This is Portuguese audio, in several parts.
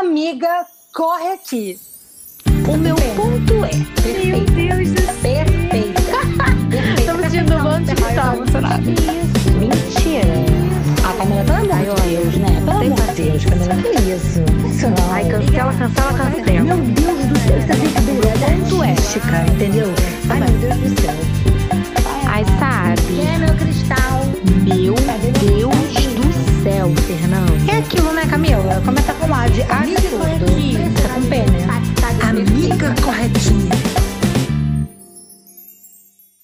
Amiga, corre aqui. O meu ponto é. Meu Deus do céu. Perfeita. Estamos sentindo um monte de tá emocionada. Isso. Mentira. A Camila, pelo amor de Deus, né? Pelo amor de Deus, Camila, que isso? Isso não. Ai, cancela, cancela, cancela. Meu Deus do céu, essa brincadeira é ponto é. ética, entendeu? Ai, meu Deus do céu. Ai, sabe? Quem é meu cristal? Meu Deus céu, Fernando. É aquilo, né, Camila? Começa com A de amiga tudo. Tá com P, né? Amiga corretinha.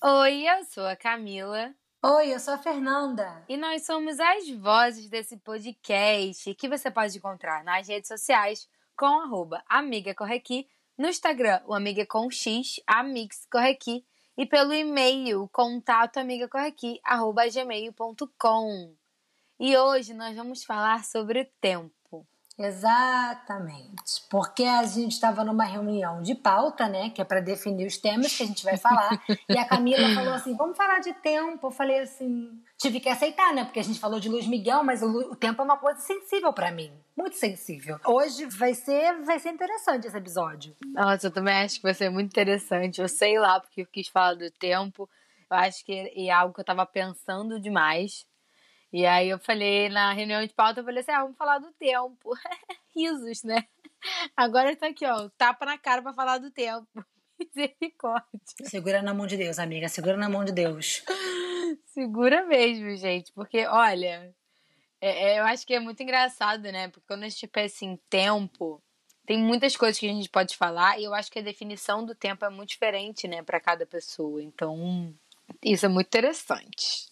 Oi, eu sou a Camila Oi, eu sou a Fernanda. e nós somos as vozes desse podcast que você pode encontrar nas redes sociais com arroba Amiga Correqui, no Instagram, o Amiga com X, Amix Correqui, e pelo e-mail, contato amigacorrequi, arroba gmail.com. E hoje nós vamos falar sobre o tempo. Exatamente. Porque a gente estava numa reunião de pauta, né? Que é para definir os temas que a gente vai falar. e a Camila falou assim: vamos falar de tempo. Eu falei assim: tive que aceitar, né? Porque a gente falou de Luiz Miguel, mas o, o tempo é uma coisa sensível para mim. Muito sensível. Hoje vai ser, vai ser interessante esse episódio. Nossa, eu também acho que vai ser muito interessante. Eu sei lá porque eu quis falar do tempo. Eu acho que é algo que eu tava pensando demais. E aí eu falei, na reunião de pauta, eu falei assim, ah, vamos falar do tempo. Risos, né? Agora tá aqui, ó, tapa na cara pra falar do tempo. Misericórdia. Segura na mão de Deus, amiga. Segura na mão de Deus. Segura mesmo, gente. Porque, olha, é- é, eu acho que é muito engraçado, né? Porque quando a gente pensa em tempo, tem muitas coisas que a gente pode falar. E eu acho que a definição do tempo é muito diferente, né, pra cada pessoa. Então, isso é muito interessante.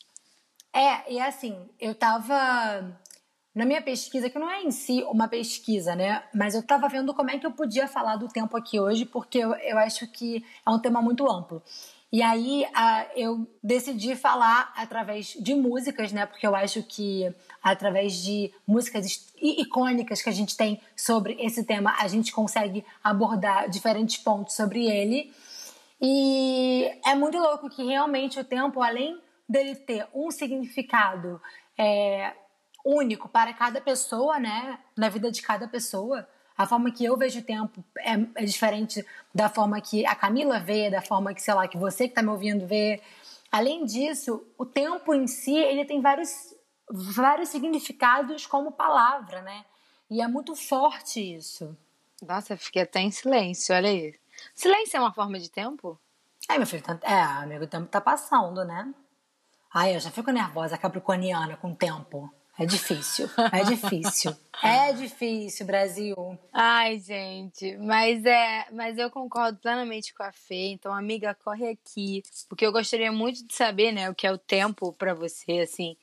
É, e assim, eu tava. Na minha pesquisa, que não é em si uma pesquisa, né? Mas eu tava vendo como é que eu podia falar do tempo aqui hoje, porque eu, eu acho que é um tema muito amplo. E aí eu decidi falar através de músicas, né? Porque eu acho que através de músicas icônicas que a gente tem sobre esse tema, a gente consegue abordar diferentes pontos sobre ele. E é muito louco que realmente o tempo, além dele ter um significado é, único para cada pessoa, né, na vida de cada pessoa, a forma que eu vejo o tempo é, é diferente da forma que a Camila vê, da forma que, sei lá, que você que está me ouvindo vê. Além disso, o tempo em si, ele tem vários, vários significados como palavra, né? E é muito forte isso. Nossa, eu fiquei até em silêncio, olha aí. Silêncio é uma forma de tempo? Ai, meu filho, é, amigo, o tempo tá passando, né? Ai, eu já fico nervosa, capricorniana, com o tempo. É difícil, é difícil. É difícil, Brasil. Ai, gente, mas é, mas eu concordo plenamente com a Fê, então amiga, corre aqui, porque eu gostaria muito de saber, né, o que é o tempo pra você, assim.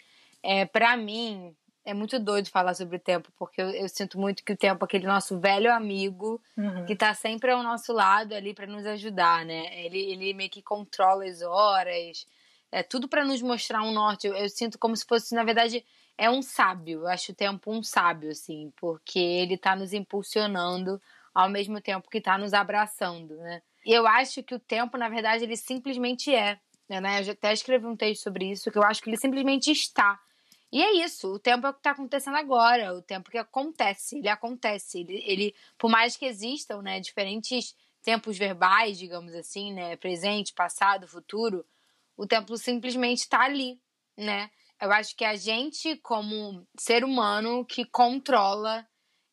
É, para mim é muito doido falar sobre o tempo, porque eu, eu sinto muito que o tempo é aquele nosso velho amigo Uhum. que tá sempre ao nosso lado ali pra nos ajudar, né? Ele, ele meio que controla as horas, é tudo pra nos mostrar um norte. Eu, eu sinto como se fosse, na verdade, é um sábio. Eu acho o tempo um sábio, assim, porque ele tá nos impulsionando ao mesmo tempo que tá nos abraçando, né? E eu acho que o tempo, na verdade, ele simplesmente é, né? Eu até escrevi um texto sobre isso, que eu acho que ele simplesmente está. E é isso, o tempo é o que está acontecendo agora, o tempo que acontece, ele acontece, ele, ele por mais que existam, né, diferentes tempos verbais, digamos assim, né, presente, passado, futuro, o tempo simplesmente está ali, né? Eu acho que a gente, como ser humano, que controla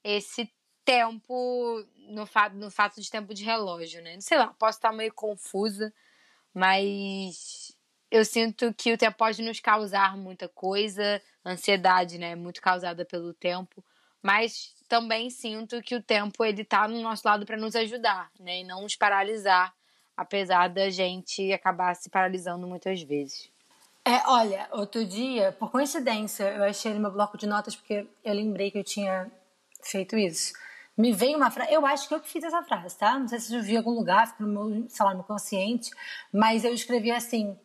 esse tempo no, no fato de tempo de relógio, né? Sei lá, posso estar meio confusa, mas eu sinto que o tempo pode nos causar muita coisa, ansiedade, né, muito causada pelo tempo, mas também sinto que o tempo ele tá no nosso lado para nos ajudar, né, e não nos paralisar, apesar da gente acabar se paralisando muitas vezes. É, olha, outro dia, por coincidência, eu achei no meu bloco de notas porque eu lembrei que eu tinha feito isso. Me veio uma frase, eu acho que eu que fiz essa frase, tá? Não sei se eu vi em algum lugar, ficou no meu, sei lá, no consciente, mas eu escrevi assim: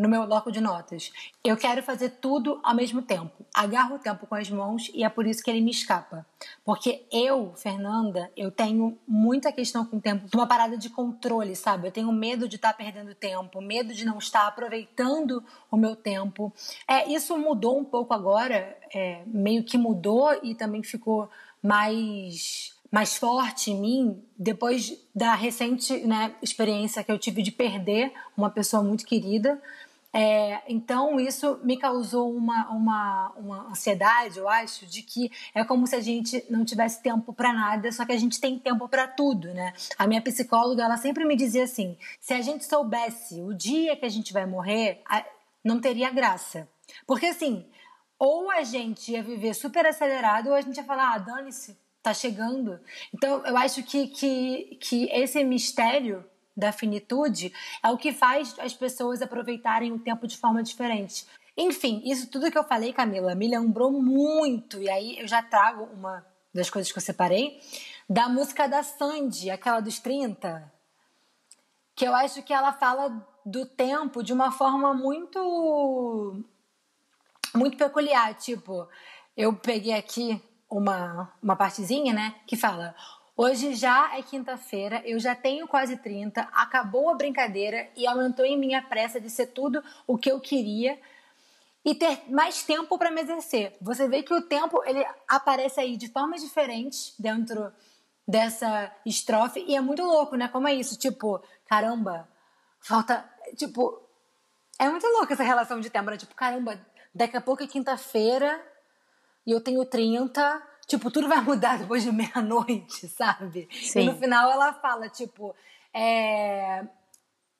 no meu bloco de notas. Eu quero fazer tudo ao mesmo tempo. Agarro o tempo com as mãos e é por isso que ele me escapa. Porque eu, Fernanda, eu tenho muita questão com o tempo, uma parada de controle, sabe? Eu tenho medo de estar tá perdendo tempo, medo de não estar aproveitando o meu tempo. É, isso mudou um pouco agora, é, meio que mudou e também ficou mais mais forte em mim depois da recente né, experiência que eu tive de perder uma pessoa muito querida. É, então isso me causou uma, uma, uma ansiedade, eu acho, de que é como se a gente não tivesse tempo para nada, só que a gente tem tempo para tudo, né? A minha psicóloga ela sempre me dizia assim: se a gente soubesse o dia que a gente vai morrer, não teria graça, porque assim, ou a gente ia viver super acelerado, ou a gente ia falar, ah, dane-se, tá chegando. Então eu acho que, que, que esse mistério da finitude é o que faz as pessoas aproveitarem o tempo de forma diferente. Enfim, isso tudo que eu falei, Camila, me lembrou muito, e aí eu já trago uma das coisas que eu separei, da música da Sandy, aquela dos 30, que eu acho que ela fala do tempo de uma forma muito muito peculiar, tipo, eu peguei aqui uma, uma partezinha, né, que fala: Hoje já é quinta-feira, eu já tenho quase 30, acabou a brincadeira e aumentou em mim a pressa de ser tudo o que eu queria e ter mais tempo para me exercer. Você vê que o tempo ele aparece aí de formas diferentes dentro dessa estrofe e é muito louco, né? Como é isso? Tipo, caramba, falta. Tipo, é muito louco essa relação de tempo, né? Tipo, caramba, daqui a pouco é quinta-feira e eu tenho 30 Tipo, tudo vai mudar depois de meia-noite, sabe? Sim. E no final ela fala, tipo, é,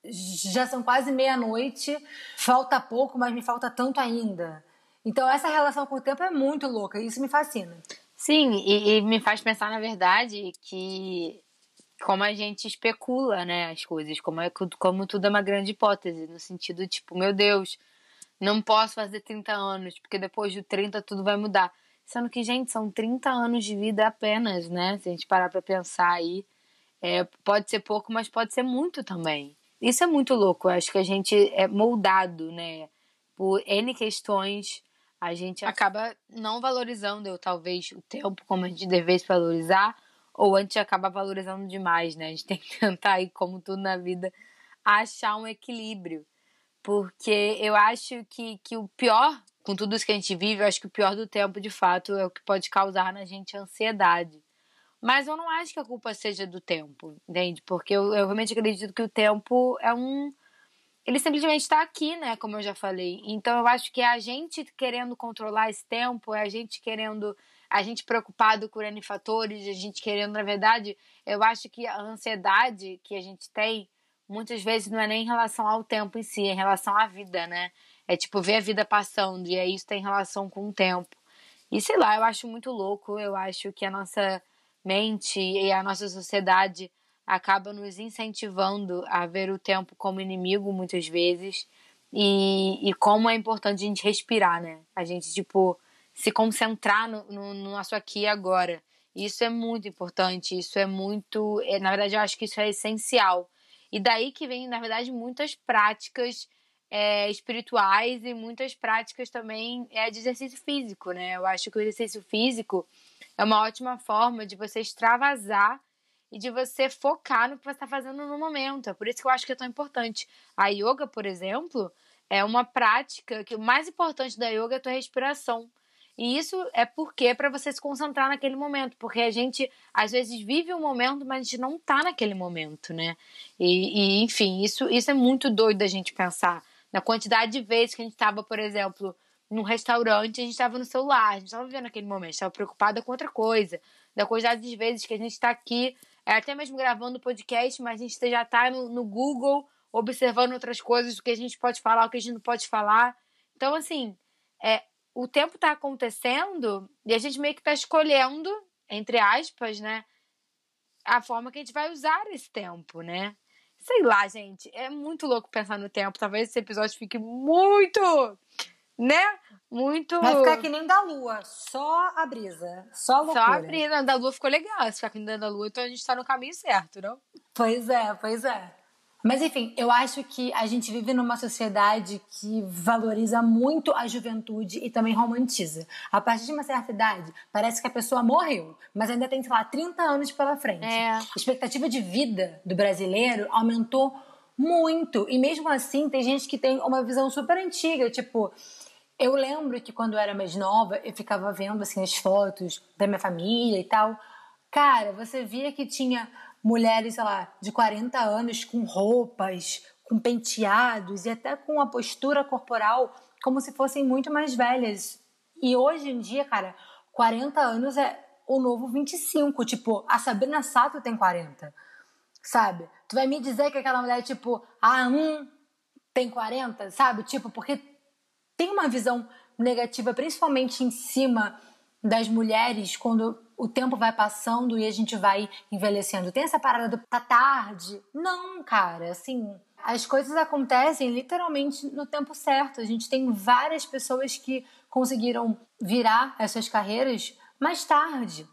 já são quase meia-noite, falta pouco, mas me falta tanto ainda. Então essa relação com o tempo é muito louca e isso me fascina. Sim, e, e, me faz pensar, na verdade, que como a gente especula, né, as coisas, como, é, como tudo é uma grande hipótese, no sentido, tipo, meu Deus, não posso fazer 30 anos, porque depois de 30 tudo vai mudar. Sendo que, gente, são 30 anos de vida apenas, né? Se a gente parar pra pensar aí. É, pode ser pouco, mas pode ser muito também. Isso é muito louco. Eu acho que a gente é moldado, né? Por N questões, a gente acaba não valorizando, eu, talvez, o tempo como a gente devesse valorizar, ou a gente acaba valorizando demais, né? A gente tem que tentar aí, como tudo na vida, achar um equilíbrio. Porque eu acho que, que o pior com tudo isso que a gente vive, eu acho que o pior do tempo, de fato, é o que pode causar na gente ansiedade. Mas eu não acho que a culpa seja do tempo, entende? Porque eu, eu realmente acredito que o tempo é um. Ele simplesmente está aqui, né? Como eu já falei. Então eu acho que é a gente querendo controlar esse tempo, é a gente querendo. A gente preocupado com N fatores, a gente querendo, na verdade, eu acho que a ansiedade que a gente tem, muitas vezes não é nem em relação ao tempo em si, é em relação à vida, né? É tipo ver a vida passando, e aí isso tem relação com o tempo. E sei lá, eu acho muito louco, eu acho que a nossa mente e a nossa sociedade acaba nos incentivando a ver o tempo como inimigo muitas vezes. E, e como é importante a gente respirar, né? A gente, tipo, se concentrar no, no, no nosso aqui e agora. Isso é muito importante, isso é muito. É, na verdade, eu acho que isso é essencial. E daí que vem, na verdade, muitas práticas é, espirituais e muitas práticas também é de exercício físico, né? Eu acho que o exercício físico é uma ótima forma de você extravasar e de você focar no que você está fazendo no momento. É por isso que eu acho que é tão importante. A yoga, por exemplo, é uma prática que o mais importante da yoga é a tua respiração. E isso é porque é para você se concentrar naquele momento, porque a gente às vezes vive um momento, mas a gente não tá naquele momento, né? E, e enfim, isso, isso é muito doido da gente pensar na quantidade de vezes que a gente estava, por exemplo, num restaurante, a gente estava no celular, a gente estava vivendo aquele momento, estava preocupada com outra coisa. Da quantidade de vezes que a gente está aqui, é, até mesmo gravando o podcast, mas a gente já está no, no Google observando outras coisas, o que a gente pode falar, o que a gente não pode falar. Então, assim, é, o tempo está acontecendo e a gente meio que está escolhendo, entre aspas, né, a forma que a gente vai usar esse tempo, né? Sei lá, gente. É muito louco pensar no tempo. Talvez esse episódio fique muito. Né? Muito. Vai ficar que nem da lua. Só a brisa. Só a loucura. Só a brisa. Da lua ficou legal. Se ficar que nem da lua, então a gente tá no caminho certo, não? Pois é, pois é. Mas enfim, eu acho que a gente vive numa sociedade que valoriza muito a juventude e também romantiza. A partir de uma certa idade, parece que a pessoa morreu, mas ainda tem, sei lá, 30 anos pela frente. É. A expectativa de vida do brasileiro aumentou muito. E mesmo assim, tem gente que tem uma visão super antiga, tipo. Eu lembro que quando eu era mais nova, eu ficava vendo assim as fotos da minha família e tal. Cara, você via que tinha mulheres, sei lá, de 40 anos com roupas, com penteados e até com a postura corporal como se fossem muito mais velhas. E hoje em dia, cara, 40 anos é o novo 25. Tipo, a Sabrina Sato tem 40. Sabe? Tu vai me dizer que aquela mulher, tipo, a um tem 40, sabe? Tipo, porque tem uma visão negativa, principalmente em cima das mulheres, quando o tempo vai passando e a gente vai envelhecendo. Tem essa parada do tá tarde? Não, cara, assim, as coisas acontecem literalmente no tempo certo. A gente tem várias pessoas que conseguiram virar essas carreiras mais tarde.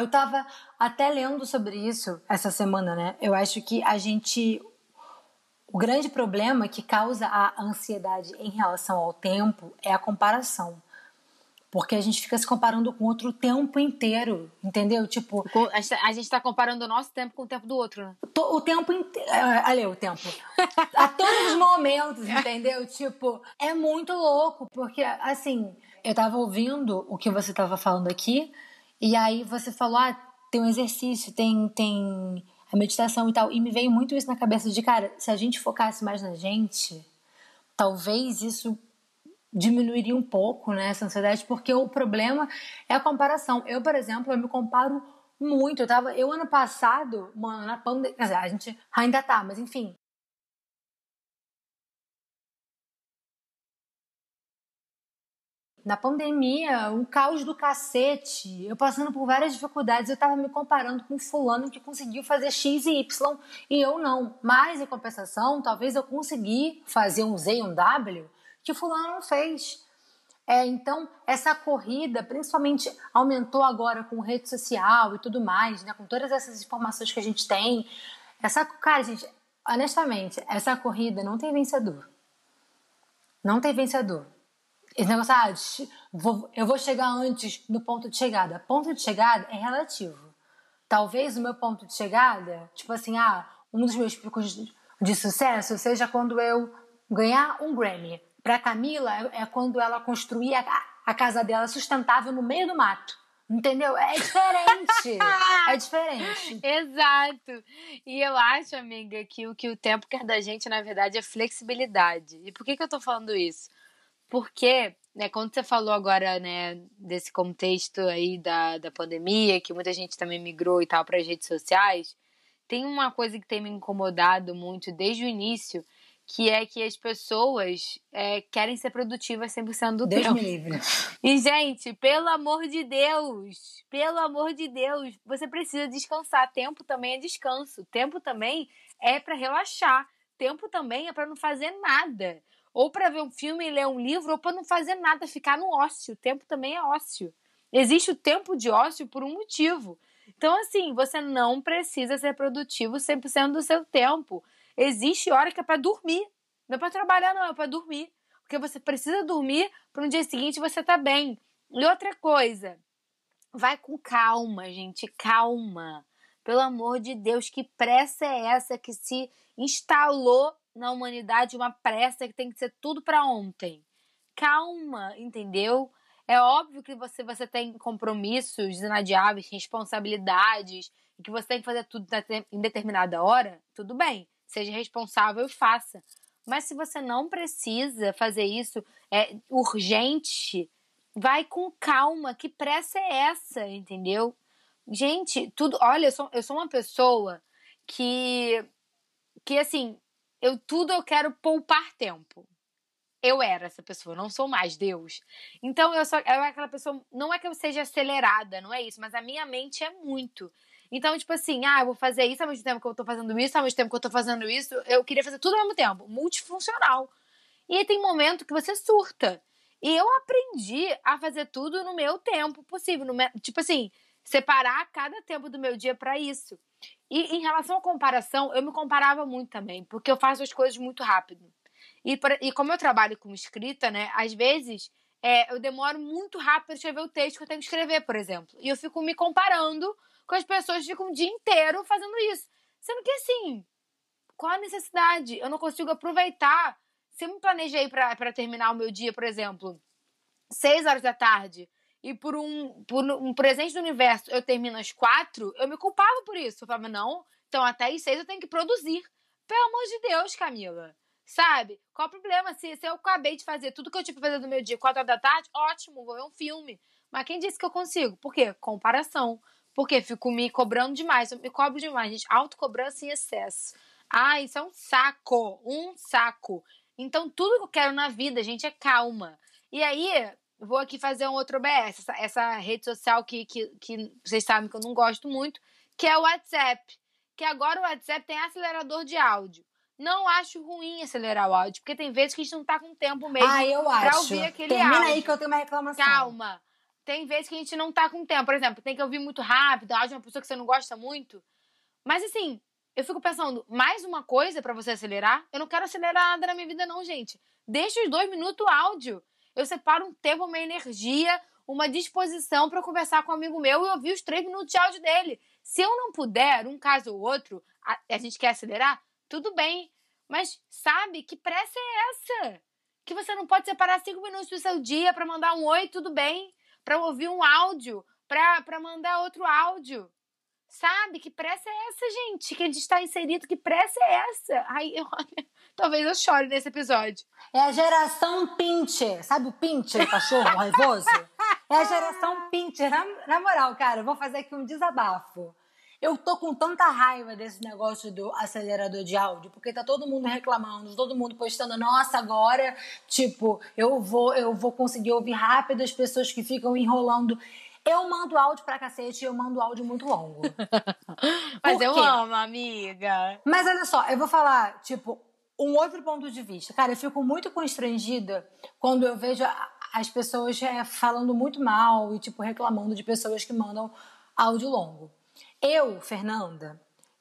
Eu tava até lendo sobre isso essa semana, né? Eu acho que a gente. O grande problema que causa a ansiedade em relação ao tempo é a comparação. Porque a gente fica se comparando com outro o tempo inteiro, entendeu? Tipo. A gente está comparando o nosso tempo com o tempo do outro, né? O tempo inteiro. Olha, o tempo. a todos os momentos, entendeu? Tipo, é muito louco, porque, assim, eu tava ouvindo o que você tava falando aqui, e aí você falou, ah, tem um exercício, tem, tem a meditação e tal. E me veio muito isso na cabeça de, cara, se a gente focasse mais na gente, talvez isso diminuiria um pouco né, essa ansiedade, porque o problema é a comparação. Eu, por exemplo, eu me comparo muito. Eu tava, eu ano passado, mano, na pandemia, quer dizer, a gente ainda tá, mas enfim. Na pandemia, um caos do cacete, eu passando por várias dificuldades, eu tava me comparando com fulano que conseguiu fazer X e Y e eu não. Mas, em compensação, talvez eu consegui fazer um Z e um W que fulano não fez. É, então, essa corrida, principalmente, aumentou agora com rede social e tudo mais, né? Com todas essas informações que a gente tem. Essa, cara, gente, honestamente, essa corrida não tem vencedor. Não tem vencedor. Esse negócio, ah, vou, eu vou chegar antes no ponto de chegada. Ponto de chegada é relativo. Talvez o meu ponto de chegada, tipo assim, ah, um dos meus picos de, de sucesso seja quando eu ganhar um Grammy. Para Camila, é, é quando ela construía a, a casa dela sustentável no meio do mato. Entendeu? É diferente. é diferente. Exato. E eu acho, amiga, que o que o tempo quer da gente, na verdade, é flexibilidade. E por que, que eu tô falando isso? Porque, né, quando você falou agora, né, desse contexto aí da, da pandemia, que muita gente também migrou e tal para as redes sociais, tem uma coisa que tem me incomodado muito desde o início, que é que as pessoas é, querem ser produtivas 100% do Deus tempo. me livre. E, gente, pelo amor de Deus, pelo amor de Deus, você precisa descansar. Tempo também é descanso. Tempo também é para relaxar. Tempo também é para não fazer nada. Ou para ver um filme e ler um livro, ou para não fazer nada, ficar no ócio. Tempo também é ócio. Existe o tempo de ócio por um motivo. Então, assim, você não precisa ser produtivo 100% do seu tempo. Existe hora que é para dormir. Não é para trabalhar, não, é para dormir. Porque você precisa dormir para no dia seguinte você tá bem. E outra coisa, vai com calma, gente, calma. Pelo amor de Deus, que pressa é essa que se instalou na humanidade uma pressa que tem que ser tudo para ontem? Calma, entendeu? É óbvio que você, você tem compromissos inadiáveis, responsabilidades, e que você tem que fazer tudo em determinada hora, tudo bem seja responsável e faça. Mas se você não precisa fazer isso, é urgente, vai com calma. Que pressa é essa, entendeu? Gente, tudo. Olha, eu sou, eu sou uma pessoa que. Que assim, eu tudo eu quero poupar tempo. Eu era essa pessoa, não sou mais Deus. Então eu sou eu aquela pessoa. Não é que eu seja acelerada, não é isso, mas a minha mente é muito. Então, tipo assim, ah, eu vou fazer isso ao mesmo tempo que eu tô fazendo isso, ao mesmo tempo que eu tô fazendo isso. Eu queria fazer tudo ao mesmo tempo, multifuncional. E aí tem momento que você surta. E eu aprendi a fazer tudo no meu tempo possível. No, tipo assim, separar cada tempo do meu dia para isso. E em relação à comparação, eu me comparava muito também, porque eu faço as coisas muito rápido. E, e como eu trabalho com escrita, né, às vezes é, eu demoro muito rápido para escrever o texto que eu tenho que escrever, por exemplo. E eu fico me comparando com as pessoas que ficam o dia inteiro fazendo isso. Sendo que assim, qual a necessidade? Eu não consigo aproveitar. Se eu me planejei para terminar o meu dia, por exemplo, seis horas da tarde, e por um, por um presente do universo eu termino às quatro, eu me culpava por isso. Eu falava, não, então até às seis eu tenho que produzir. Pelo amor de Deus, Camila. Sabe? Qual o problema? Se, se eu acabei de fazer tudo que eu tinha pra fazer no meu dia, quatro horas da tarde, ótimo, vou ver um filme. Mas quem disse que eu consigo? Por quê? Comparação. Porque fico me cobrando demais, eu me cobro demais, gente. Autocobrança em excesso. Ah, isso é um saco, um saco. Então, tudo que eu quero na vida, gente, é calma. E aí, vou aqui fazer um outro OBS, essa, essa rede social que, que, que vocês sabem que eu não gosto muito, que é o WhatsApp. Que agora o WhatsApp tem acelerador de áudio. Não acho ruim acelerar o áudio, porque tem vezes que a gente não tá com tempo mesmo ah, eu pra acho. ouvir aquele Termina áudio. aí que eu tenho uma reclamação. Calma. Tem vezes que a gente não tá com tempo. Por exemplo, tem que ouvir muito rápido, áudio de uma pessoa que você não gosta muito. Mas assim, eu fico pensando, mais uma coisa para você acelerar? Eu não quero acelerar nada na minha vida, não, gente. Deixa os dois minutos áudio. Eu separo um tempo, uma energia, uma disposição para conversar com um amigo meu e ouvir os três minutos de áudio dele. Se eu não puder, um caso ou outro, a, a gente quer acelerar, tudo bem. Mas sabe que pressa é essa? Que você não pode separar cinco minutos do seu dia para mandar um oi, tudo bem? Para ouvir um áudio, para mandar outro áudio. Sabe? Que pressa é essa, gente? Que a gente está inserido, que pressa é essa? Ai, eu, talvez eu chore nesse episódio. É a geração Pincher. Sabe o Pincher, cachorro raivoso? É a geração Pincher. Na, na moral, cara, eu vou fazer aqui um desabafo. Eu tô com tanta raiva desse negócio do acelerador de áudio, porque tá todo mundo reclamando, todo mundo postando, nossa, agora, tipo, eu vou, eu vou conseguir ouvir rápido as pessoas que ficam enrolando. Eu mando áudio pra cacete e eu mando áudio muito longo. Mas eu amo, amiga. Mas olha só, eu vou falar, tipo, um outro ponto de vista. Cara, eu fico muito constrangida quando eu vejo as pessoas é, falando muito mal e, tipo, reclamando de pessoas que mandam áudio longo. Eu, Fernanda,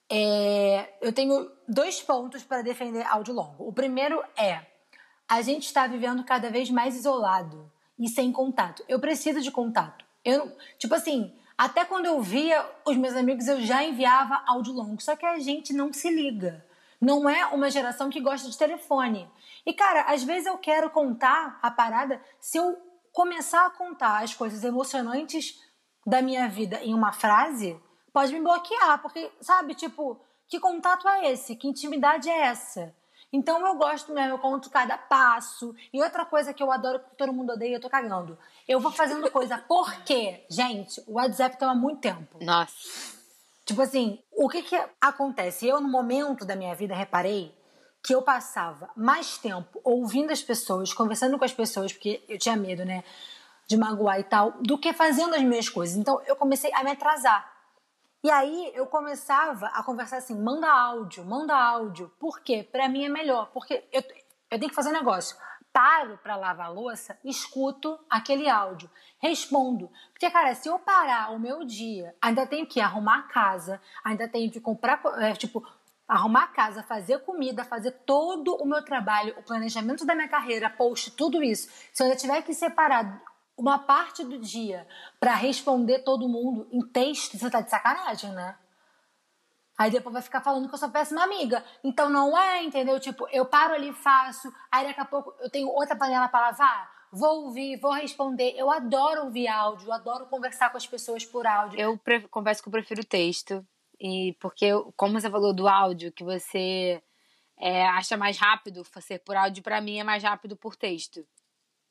é, eu tenho dois pontos para defender áudio longo. O primeiro é: a gente está vivendo cada vez mais isolado e sem contato. Eu preciso de contato. Eu, tipo assim, até quando eu via os meus amigos, eu já enviava áudio longo. Só que a gente não se liga. Não é uma geração que gosta de telefone. E, cara, às vezes eu quero contar a parada. Se eu começar a contar as coisas emocionantes da minha vida em uma frase, pode me bloquear. Porque, sabe, tipo, que contato é esse? Que intimidade é essa? Então eu gosto mesmo, eu conto cada passo. E outra coisa que eu adoro, que todo mundo odeia, eu tô cagando. Eu vou fazendo coisa. Por quê? Gente, o WhatsApp há muito tempo. Nossa. Tipo assim, o que que acontece? Eu, no momento da minha vida, reparei que eu passava mais tempo ouvindo as pessoas, conversando com as pessoas, porque eu tinha medo, né, de magoar e tal, do que fazendo as minhas coisas. Então, eu comecei a me atrasar. E aí, eu começava a conversar assim, manda áudio, manda áudio. Por quê? Pra mim é melhor, porque eu, eu tenho que fazer um negócio. Paro pra lavar a louça, escuto aquele áudio, respondo. Porque, cara, se eu parar o meu dia, ainda tenho que arrumar a casa, ainda tenho que comprar, co- é, tipo, arrumar a casa, fazer comida, fazer todo o meu trabalho, o planejamento da minha carreira, post, tudo isso. Se eu ainda tiver que separar uma parte do dia pra responder todo mundo em texto, você tá de sacanagem, né? Aí depois vai ficar falando que eu sou péssima amiga. Então não é, entendeu? Tipo, eu paro ali, faço, aí daqui a pouco eu tenho outra panela pra lavar, vou ouvir, vou responder. Eu adoro ouvir áudio, adoro conversar com as pessoas por áudio. Eu confesso que eu prefiro texto. E porque, como você falou do áudio, que você é, acha mais rápido ser por áudio, pra mim é mais rápido por texto.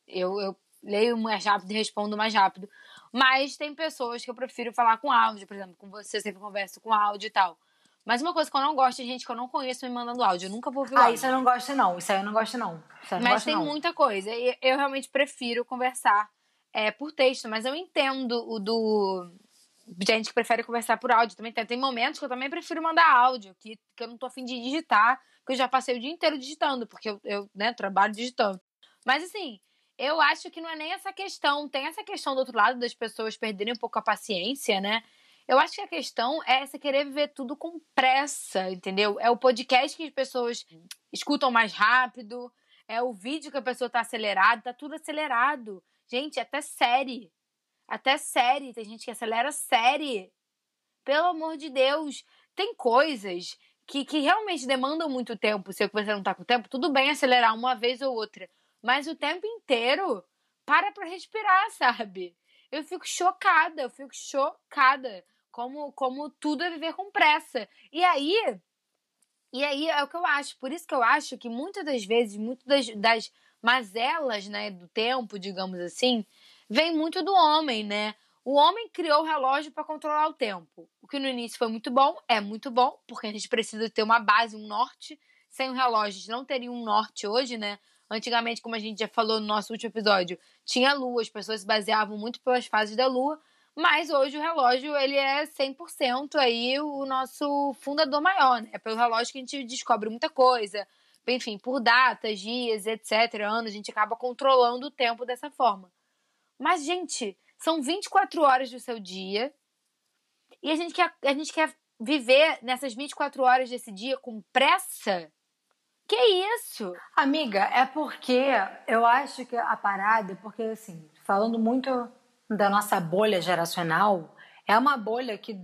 Eu, eu leio mais rápido e respondo mais rápido. Mas tem pessoas que eu prefiro falar com áudio, por exemplo, com você, eu sempre converso com áudio e tal. Mas uma coisa que eu não gosto é gente que eu não conheço me mandando áudio. Eu nunca vou ouvir Ah, áudio. isso eu não gosto não, isso aí eu não gosto não. Não Mas gosto, tem não. muita coisa. E eu realmente prefiro conversar é, por texto, mas eu entendo o do. Gente que prefere conversar por áudio também. Tem, tem momentos que eu também prefiro mandar áudio, que, que eu não tô afim de digitar, que eu já passei o dia inteiro digitando, porque eu, eu né, trabalho digitando. Mas assim, eu acho que não é nem essa questão. Tem essa questão do outro lado das pessoas perderem um pouco a paciência, né? Eu acho que a questão é você querer viver tudo com pressa, entendeu? É o podcast que as pessoas escutam mais rápido, é o vídeo que a pessoa tá acelerado, tá tudo acelerado. Gente, até série. Até série. Tem gente que acelera série. Pelo amor de Deus. Tem coisas que, que realmente demandam muito tempo. Se você não tá com tempo, tudo bem acelerar uma vez ou outra. Mas o tempo inteiro, para pra respirar, sabe? Eu fico chocada, eu fico chocada. Como, como tudo é viver com pressa. E aí, e aí é o que eu acho. Por isso que eu acho que muitas das vezes, muitas das, das mazelas né, do tempo, digamos assim, vem muito do homem, né? O homem criou o relógio para controlar o tempo. O que no início foi muito bom, é muito bom, porque a gente precisa ter uma base, um norte. Sem o relógio, a gente não teria um norte hoje, né? Antigamente, como a gente já falou no nosso último episódio, tinha lua, as pessoas se baseavam muito pelas fases da lua, mas hoje o relógio ele é 100% aí o nosso fundador maior, né? É pelo relógio que a gente descobre muita coisa. Enfim, por datas, dias, etc, anos, a gente acaba controlando o tempo dessa forma. Mas, gente, são 24 horas do seu dia e a gente quer, a gente quer viver nessas 24 horas desse dia com pressa? Que isso? Amiga, é porque eu acho que a parada, porque assim, falando muito da nossa bolha geracional, é uma bolha que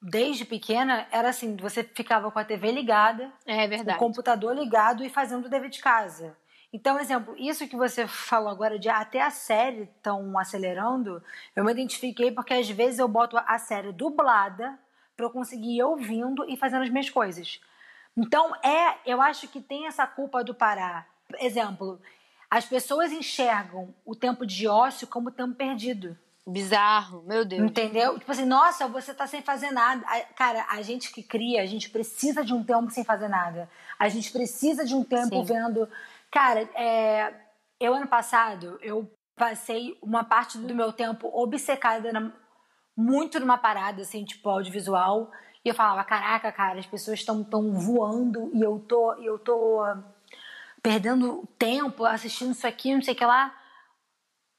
desde pequena era assim, você ficava com a TV ligada, é verdade. o computador ligado e fazendo o dever de casa. Então, exemplo, isso que você falou agora de até a série estão acelerando, eu me identifiquei porque às vezes eu boto a série dublada para eu conseguir ir ouvindo e fazendo as minhas coisas. Então, é, eu acho que tem essa culpa do parar. Exemplo, as pessoas enxergam o tempo de ócio como tempo perdido. Bizarro, meu Deus. Entendeu? Tipo assim, nossa, você tá sem fazer nada. Cara, a gente que cria, a gente precisa de um tempo sem fazer nada. A gente precisa de um tempo Sim. vendo. Cara, é... eu ano passado, eu passei uma parte do meu tempo obcecada na... muito numa parada, assim, tipo, audiovisual. E eu falava, caraca, cara, as pessoas estão tão voando e eu tô, eu tô perdendo tempo assistindo isso aqui, não sei o que lá.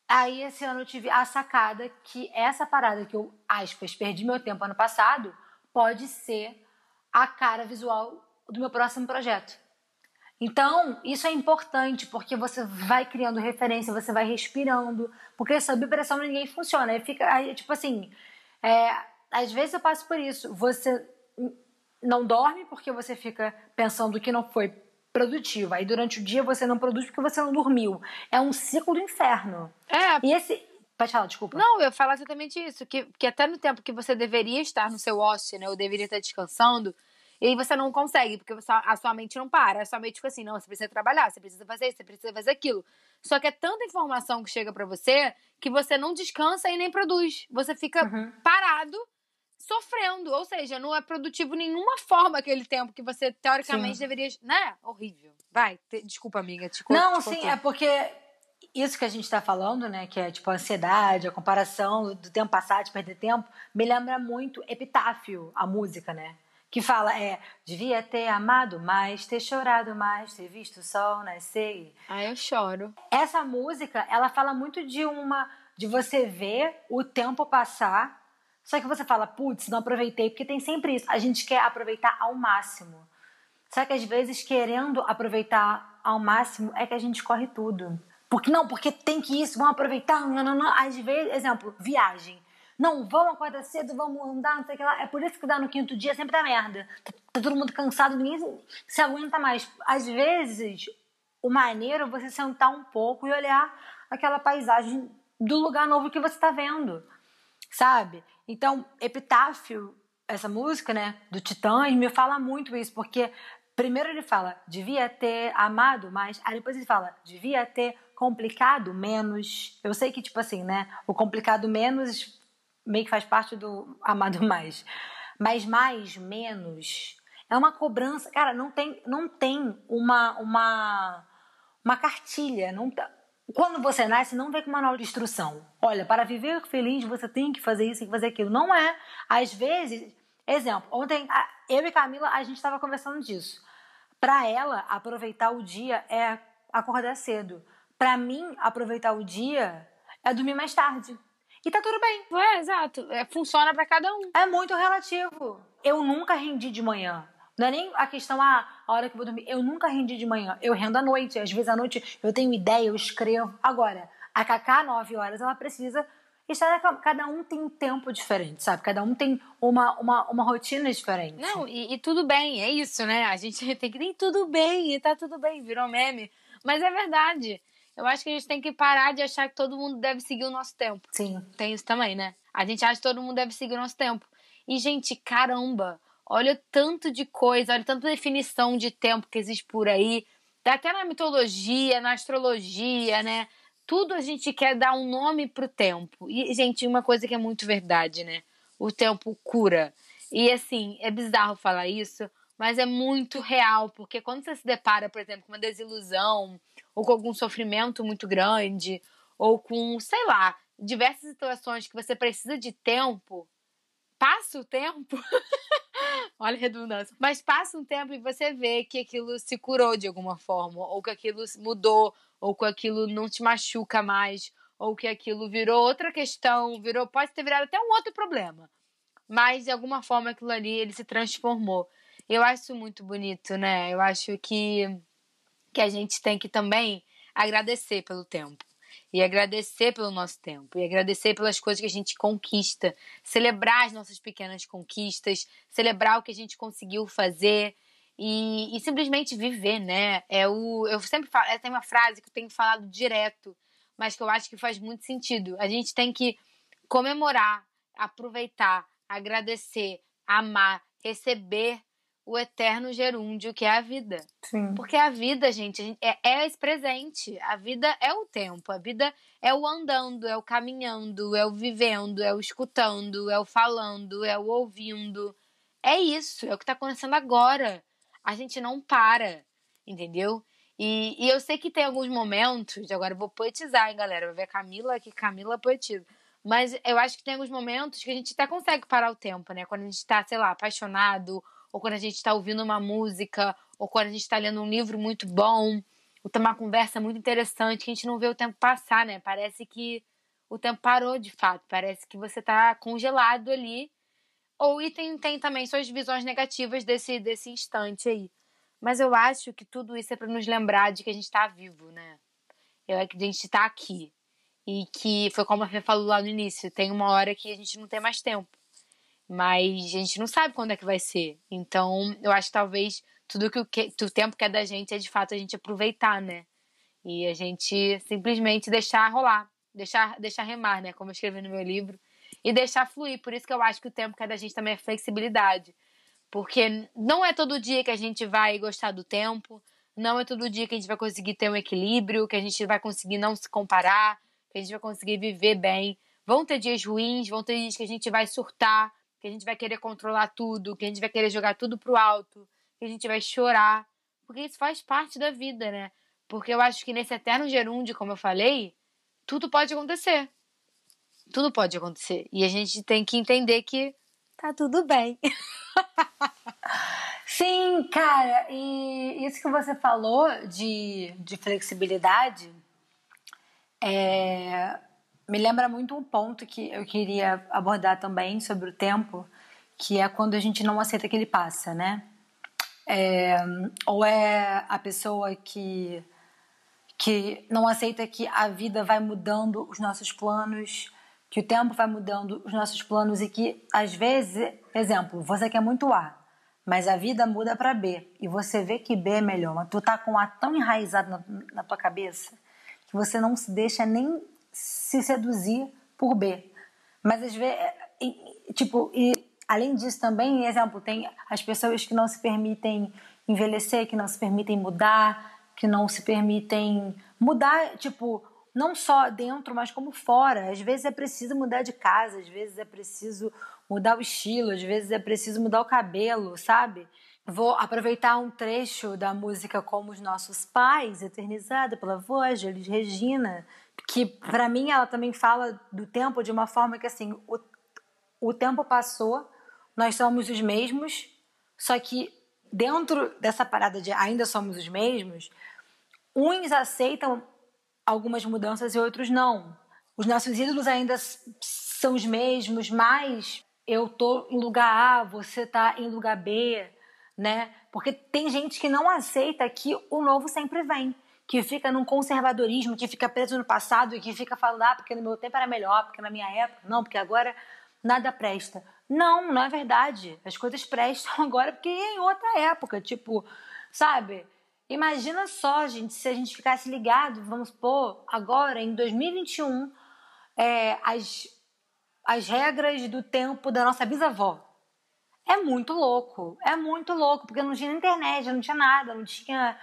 Aí esse ano eu tive a sacada que essa parada que eu, aspas, perdi meu tempo ano passado, pode ser a cara visual do meu próximo projeto. Então, isso é importante, porque você vai criando referência, você vai respirando, porque sob pressão ninguém funciona. Aí fica, aí, tipo assim, é, às vezes eu passo por isso. Você não dorme porque você fica pensando que não foi produtiva. Aí durante o dia você não produz porque você não dormiu. É um ciclo do inferno. É. E esse. Pode falar, desculpa. Não, eu falo exatamente isso. Que, que até no tempo que você deveria estar no seu ócio, né? Ou deveria estar descansando. E aí você não consegue, porque a sua mente não para. A sua mente fica assim, não, você precisa trabalhar, você precisa fazer isso, você precisa fazer aquilo. Só que é tanta informação que chega para você que você não descansa e nem produz. Você fica uhum. parado sofrendo, ou seja, não é produtivo nenhuma forma aquele tempo que você teoricamente sim. deveria, né? Horrível. Vai, te, desculpa amiga, te Não, te sim, é porque isso que a gente está falando, né, que é tipo a ansiedade, a comparação do tempo passado, de perder tempo, me lembra muito Epitáfio, a música, né? Que fala, é, devia ter amado mais, ter chorado mais, ter visto o sol nascer. Ah, eu choro. Essa música, ela fala muito de uma, de você ver o tempo passar só que você fala, putz, não aproveitei, porque tem sempre isso. A gente quer aproveitar ao máximo. Só que às vezes, querendo aproveitar ao máximo, é que a gente corre tudo. Porque não, porque tem que isso, vamos aproveitar. Não, não, não. Às vezes, exemplo, viagem. Não, vamos acordar cedo, vamos andar, não sei o que lá. É por isso que dá no quinto dia sempre dá merda. Tá, tá todo mundo cansado, ninguém se aguenta mais. Às vezes, o maneiro é você sentar um pouco e olhar aquela paisagem do lugar novo que você está vendo, sabe? Então, Epitáfio, essa música, né, do Titãs, me fala muito isso, porque primeiro ele fala, devia ter amado mais, aí depois ele fala, devia ter complicado menos. Eu sei que, tipo assim, né, o complicado menos meio que faz parte do amado mais. Mas mais, menos, é uma cobrança. Cara, não tem, não tem uma, uma, uma cartilha. Não, tá, quando você nasce, não vem com manual de instrução. Olha, para viver feliz, você tem que fazer isso, tem que fazer aquilo. Não é. Às vezes, exemplo, ontem eu e Camila, a gente estava conversando disso. Para ela, aproveitar o dia é acordar cedo. Para mim, aproveitar o dia é dormir mais tarde. E tá tudo bem. É, exato. É, funciona para cada um. É muito relativo. Eu nunca rendi de manhã. Não é nem a questão, ah, a hora que eu vou dormir. Eu nunca rendi de manhã. Eu rendo à noite. Às vezes à noite eu tenho ideia, eu escrevo. Agora, a Cacá, 9 horas, ela precisa estar. Cada um tem um tempo diferente, sabe? Cada um tem uma, uma, uma rotina diferente. Não, e, e tudo bem, é isso, né? A gente tem que nem tudo bem, e tá tudo bem, virou meme. Mas é verdade. Eu acho que a gente tem que parar de achar que todo mundo deve seguir o nosso tempo. Sim. Tem isso também, né? A gente acha que todo mundo deve seguir o nosso tempo. E, gente, caramba, olha tanto de coisa, olha tanta definição de tempo que existe por aí. Até na mitologia, na astrologia, né? Tudo a gente quer dar um nome pro tempo. E, gente, uma coisa que é muito verdade, né? O tempo cura. E, assim, é bizarro falar isso, mas é muito real, porque quando você se depara, por exemplo, com uma desilusão, ou com algum sofrimento muito grande, ou com, sei lá, diversas situações que você precisa de tempo, passa o tempo. Olha a redundância. Mas passa um tempo e você vê que aquilo se curou de alguma forma, ou que aquilo mudou, ou que aquilo não te machuca mais, ou que aquilo virou outra questão, virou, pode ter virado até um outro problema. Mas de alguma forma aquilo ali ele se transformou. Eu acho muito bonito, né? Eu acho que que a gente tem que também agradecer pelo tempo. E agradecer pelo nosso tempo. E agradecer pelas coisas que a gente conquista. Celebrar as nossas pequenas conquistas. Celebrar o que a gente conseguiu fazer. E, e simplesmente viver, né? É o, eu sempre falo, tem uma frase que eu tenho falado direto, mas que eu acho que faz muito sentido. A gente tem que comemorar, aproveitar, agradecer, amar, receber o eterno gerúndio que é a vida. Sim. Porque a vida, gente, é, é esse presente. A vida é o tempo. A vida é o andando, é o caminhando, é o vivendo, é o escutando, é o falando, é o ouvindo. É isso, é o que está acontecendo agora. A gente não para, entendeu? E, e eu sei que tem alguns momentos, agora eu vou poetizar, hein, galera? Vai ver a Camila aqui, Camila poetiza. Mas eu acho que tem alguns momentos que a gente até consegue parar o tempo, né? Quando a gente tá, sei lá, apaixonado ou quando a gente está ouvindo uma música, ou quando a gente está lendo um livro muito bom, ou tá uma conversa muito interessante, que a gente não vê o tempo passar, né? Parece que o tempo parou de fato, parece que você está congelado ali. Ou e tem, tem também suas visões negativas desse, desse instante aí. Mas eu acho que tudo isso é para nos lembrar de que a gente está vivo, né? Eu é que a gente está aqui. E que foi como a Fê falou lá no início, tem uma hora que a gente não tem mais tempo. Mas a gente não sabe quando é que vai ser. Então, eu acho que talvez tudo que o, que, o tempo que é da gente é de fato a gente aproveitar, né? E a gente simplesmente deixar rolar, deixar, deixar remar, né? Como eu escrevi no meu livro. E deixar fluir. Por isso que eu acho que o tempo que é da gente também é flexibilidade. Porque não é todo dia que a gente vai gostar do tempo, não é todo dia que a gente vai conseguir ter um equilíbrio, que a gente vai conseguir não se comparar, que a gente vai conseguir viver bem. Vão ter dias ruins, vão ter dias que a gente vai surtar, que a gente vai querer controlar tudo, que a gente vai querer jogar tudo pro alto, que a gente vai chorar, porque isso faz parte da vida, né? Porque eu acho que nesse eterno gerúndio, como eu falei, tudo pode acontecer. Tudo pode acontecer. E a gente tem que entender que tá tudo bem. Sim, cara, e isso que você falou de, de flexibilidade é, me lembra muito um ponto que eu queria abordar também sobre o tempo, que é quando a gente não aceita que ele passa, né? É, ou é a pessoa que que não aceita que a vida vai mudando os nossos planos, que o tempo vai mudando os nossos planos e que às vezes, exemplo, você quer muito A, mas a vida muda para B e você vê que B é melhor, mas tu tá com A tão enraizado na, na tua cabeça que você não se deixa nem se seduzir por B. Mas às vezes, tipo, e além disso também, exemplo, tem as pessoas que não se permitem envelhecer, que não se permitem mudar, que não se permitem mudar, tipo, não só dentro, mas como fora. Às vezes é preciso mudar de casa, às vezes é preciso mudar o estilo, às vezes é preciso mudar o cabelo, sabe? Vou aproveitar um trecho da música Como os Nossos Pais, eternizada pela voz de Elis Regina, que para mim ela também fala do tempo de uma forma que assim, o, o tempo passou, nós somos os mesmos, só que dentro dessa parada de ainda somos os mesmos, uns aceitam algumas mudanças e outros não. os nossos ídolos ainda são os mesmos, mas eu tô em lugar A, você tá em lugar B, né? Porque tem gente que não aceita que o novo sempre vem, que fica num conservadorismo, que fica preso no passado e que fica falando, ah, porque no meu tempo era melhor, porque na minha época, não, porque agora nada presta. Não, não é verdade. As coisas prestam agora porque é em outra época, tipo, sabe? Imagina só, gente, se a gente ficasse ligado, vamos supor, agora em 2021, é, as, as regras do tempo da nossa bisavó. É muito louco, é muito louco, porque não tinha internet, não tinha nada, não tinha.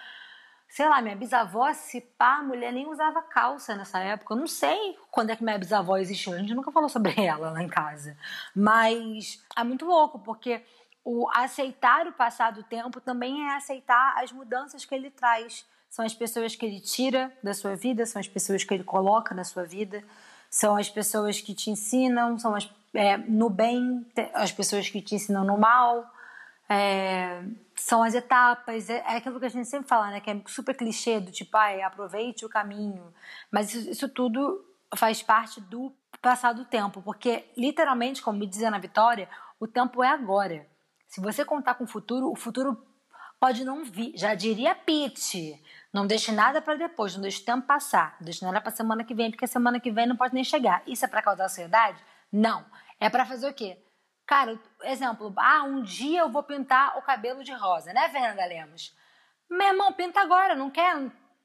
Sei lá, minha bisavó, se pá, a mulher nem usava calça nessa época. Eu não sei quando é que minha bisavó existiu, a gente nunca falou sobre ela lá em casa. Mas é muito louco, porque o aceitar o passar do tempo também é aceitar as mudanças que ele traz. São as pessoas que ele tira da sua vida, são as pessoas que ele coloca na sua vida são as pessoas que te ensinam, são as, é, no bem, as pessoas que te ensinam no mal, é, são as etapas, é, é, aquilo que a gente sempre fala, né, que é super clichê, do tipo, ai, aproveite o caminho, mas isso, isso tudo faz parte do passar do tempo, porque literalmente, como me dizia na Vitória, o tempo é agora. Se você contar com o futuro, o futuro pode não vir. Já diria Pete, não deixe nada para depois, não deixe o tempo passar. Não deixe nada para semana que vem, porque semana que vem não pode nem chegar. Isso é para causar ansiedade? Não. É para fazer o quê? Cara, exemplo, ah, um dia eu vou pintar o cabelo de rosa, né, Fernanda Lemos? Meu irmão, pinta agora, não quer?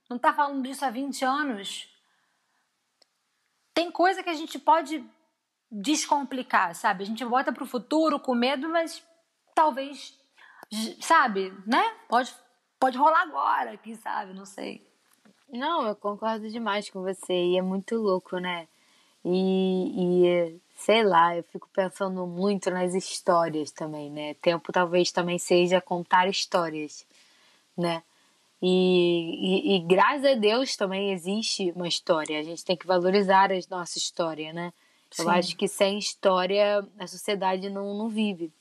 Não tá falando disso há 20 anos? Tem coisa que a gente pode descomplicar, sabe? A gente bota pro futuro com medo, mas talvez, sabe, né? Pode pode rolar agora, quem sabe, não sei. Não, eu concordo demais com você. E é muito louco, né? E, e sei lá, eu fico pensando muito nas histórias também, né? Tempo talvez também seja contar histórias, né? E, e, e, graças a Deus também existe uma história. A gente tem que valorizar a nossa história, né? Sim. Eu acho que sem história a sociedade não, não vive.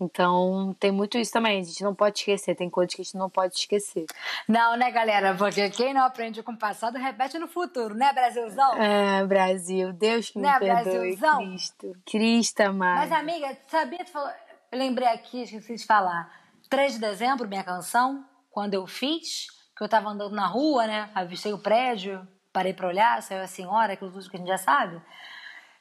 Então, tem muito isso também. A gente não pode esquecer. Tem coisas que a gente não pode esquecer. Não, né, galera? Porque quem não aprende com o passado, repete no futuro, né, Brasilzão? É, Brasil. Deus que me né, perdoe. Brasilzão? Cristo. Cristo amado. Mas, amiga, sabia? Tu falou... Eu lembrei aqui, esqueci de falar. 3 de dezembro, minha canção, quando eu fiz, que eu tava andando na rua, né? Avistei o prédio, parei pra olhar, saiu a senhora, aquilo tudo que a gente já sabe.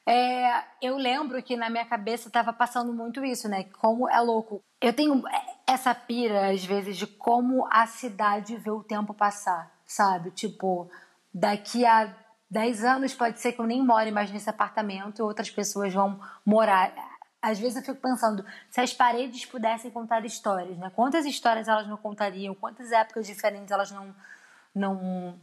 É, eu lembro que na minha cabeça estava passando muito isso, né? Como é louco. Eu tenho essa pira, às vezes, de como a cidade vê o tempo passar, sabe? Tipo, daqui a 10 anos pode ser que eu nem more mais nesse apartamento e outras pessoas vão morar. Às vezes eu fico pensando, se as paredes pudessem contar histórias, né? Quantas histórias elas não contariam? Quantas épocas diferentes elas não não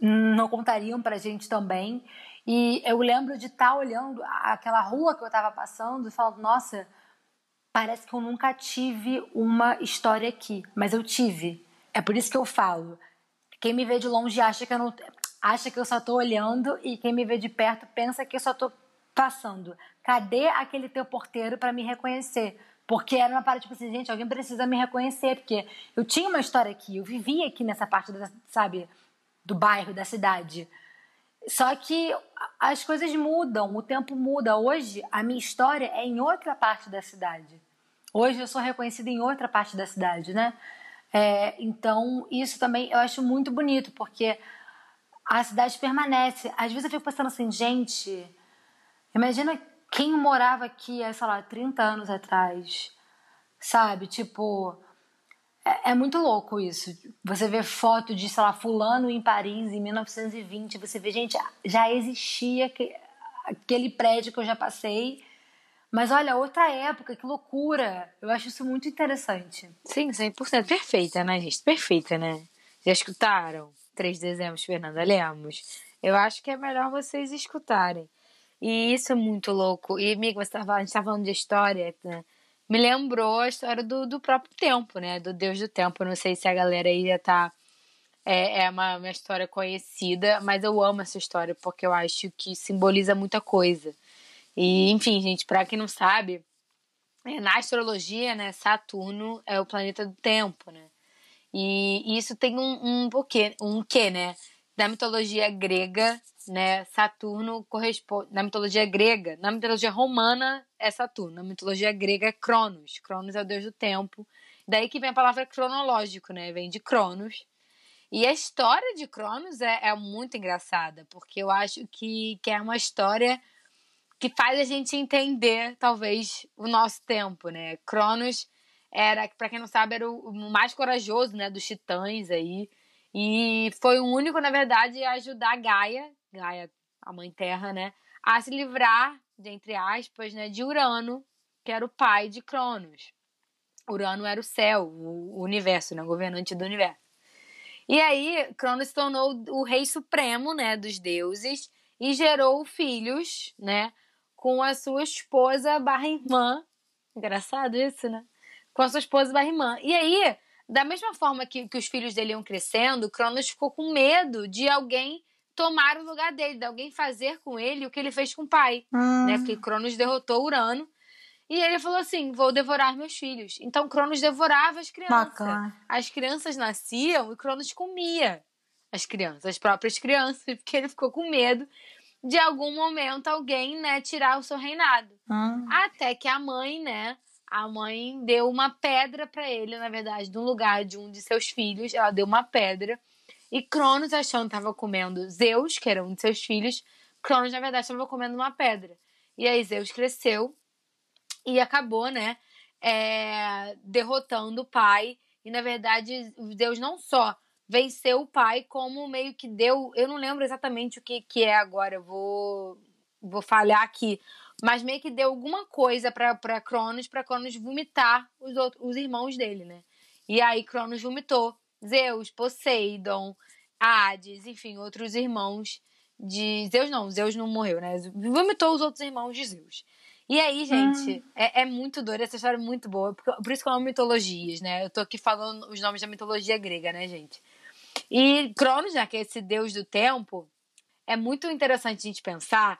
não contariam pra gente também? E eu lembro de estar tá olhando aquela rua que eu estava passando e falando, nossa, parece que eu nunca tive uma história aqui, mas eu tive. É por isso que eu falo. Quem me vê de longe acha que eu não acha que eu só estou olhando e quem me vê de perto pensa que eu só estou passando. Cadê aquele teu porteiro para me reconhecer? Porque era uma parada tipo assim, gente, alguém precisa me reconhecer, porque eu tinha uma história aqui, eu vivia aqui nessa parte, da, sabe, do bairro, da cidade. Só que as coisas mudam, o tempo muda. Hoje, a minha história é em outra parte da cidade. Hoje eu sou reconhecida em outra parte da cidade, né? É, então, isso também eu acho muito bonito, porque a cidade permanece. Às vezes eu fico pensando assim, gente, imagina quem morava aqui, sei lá, 30 anos atrás, sabe? Tipo, é, é, muito louco isso. Você vê foto de, sei lá, fulano em Paris em 1920, você vê, gente, já existia que, aquele prédio que eu já passei. Mas olha, outra época, que loucura. Eu acho isso muito interessante. Sim, 100%. Perfeita, né, gente? Perfeita, né? Já escutaram? 3 de dezembro, Fernanda Lemos? Eu acho que é melhor vocês escutarem. E isso é muito louco. E, amigo, você tava, a gente estava falando de história, né? Me lembrou a história do, do próprio tempo, né? Do Deus do Tempo. Não sei se a galera aí já tá. É, é uma, uma história conhecida, mas eu amo essa história porque eu acho que simboliza muita coisa. E, enfim, gente, para quem não sabe, é, na astrologia, né, Saturno é o planeta do tempo, né? E isso tem um, um porquê, um quê, né? Da mitologia grega, né? Saturno corresponde. Na mitologia grega, na mitologia romana é Saturno, na mitologia grega é Cronos. Cronos é o deus do tempo. Daí que vem a palavra cronológico, né? Vem de Cronos. E a história de Cronos é, é muito engraçada, porque eu acho que, que é uma história que faz a gente entender, talvez, o nosso tempo, né? Cronos era, para quem não sabe, era o mais corajoso, né, dos titãs aí. E foi o único, na verdade, a ajudar Gaia, Gaia, a mãe terra, né, a se livrar, de, entre aspas, né, de Urano, que era o pai de Cronos. Urano era o céu, o universo, né, o governante do universo. E aí, Cronos se tornou o rei supremo, né, dos deuses e gerou filhos, né, com a sua esposa barra irmã. Engraçado isso, né? Com a sua esposa barra irmã. E aí, da mesma forma que, que os filhos dele iam crescendo, Cronos ficou com medo de alguém tomar o lugar dele, de alguém fazer com ele o que ele fez com o pai, hum. né? Porque Cronos derrotou Urano e ele falou assim: vou devorar meus filhos. Então Cronos devorava as crianças. Bacana. As crianças nasciam e Cronos comia as crianças, as próprias crianças, porque ele ficou com medo de algum momento alguém, né, tirar o seu reinado. Hum. Até que a mãe, né, a mãe deu uma pedra para ele, na verdade, no lugar de um de seus filhos, ela deu uma pedra. E Cronos, achando que estava comendo Zeus, que era um de seus filhos, Cronos, na verdade, estava comendo uma pedra. E aí Zeus cresceu e acabou, né, é, derrotando o pai. E na verdade, Deus não só venceu o pai, como meio que deu. Eu não lembro exatamente o que, que é agora, vou, vou falhar aqui. Mas meio que deu alguma coisa para Cronos, para Cronos vomitar os, outros, os irmãos dele, né? E aí Cronos vomitou Zeus, Poseidon, Hades, enfim, outros irmãos de Zeus não, Zeus não morreu, né? Vomitou os outros irmãos de Zeus. E aí, gente, hum. é, é, muito doida, essa história é muito boa. Por, por isso que eu amo mitologias, né? Eu tô aqui falando os nomes da mitologia grega, né, gente? E Cronos, né, que é esse deus do tempo, é muito interessante a gente pensar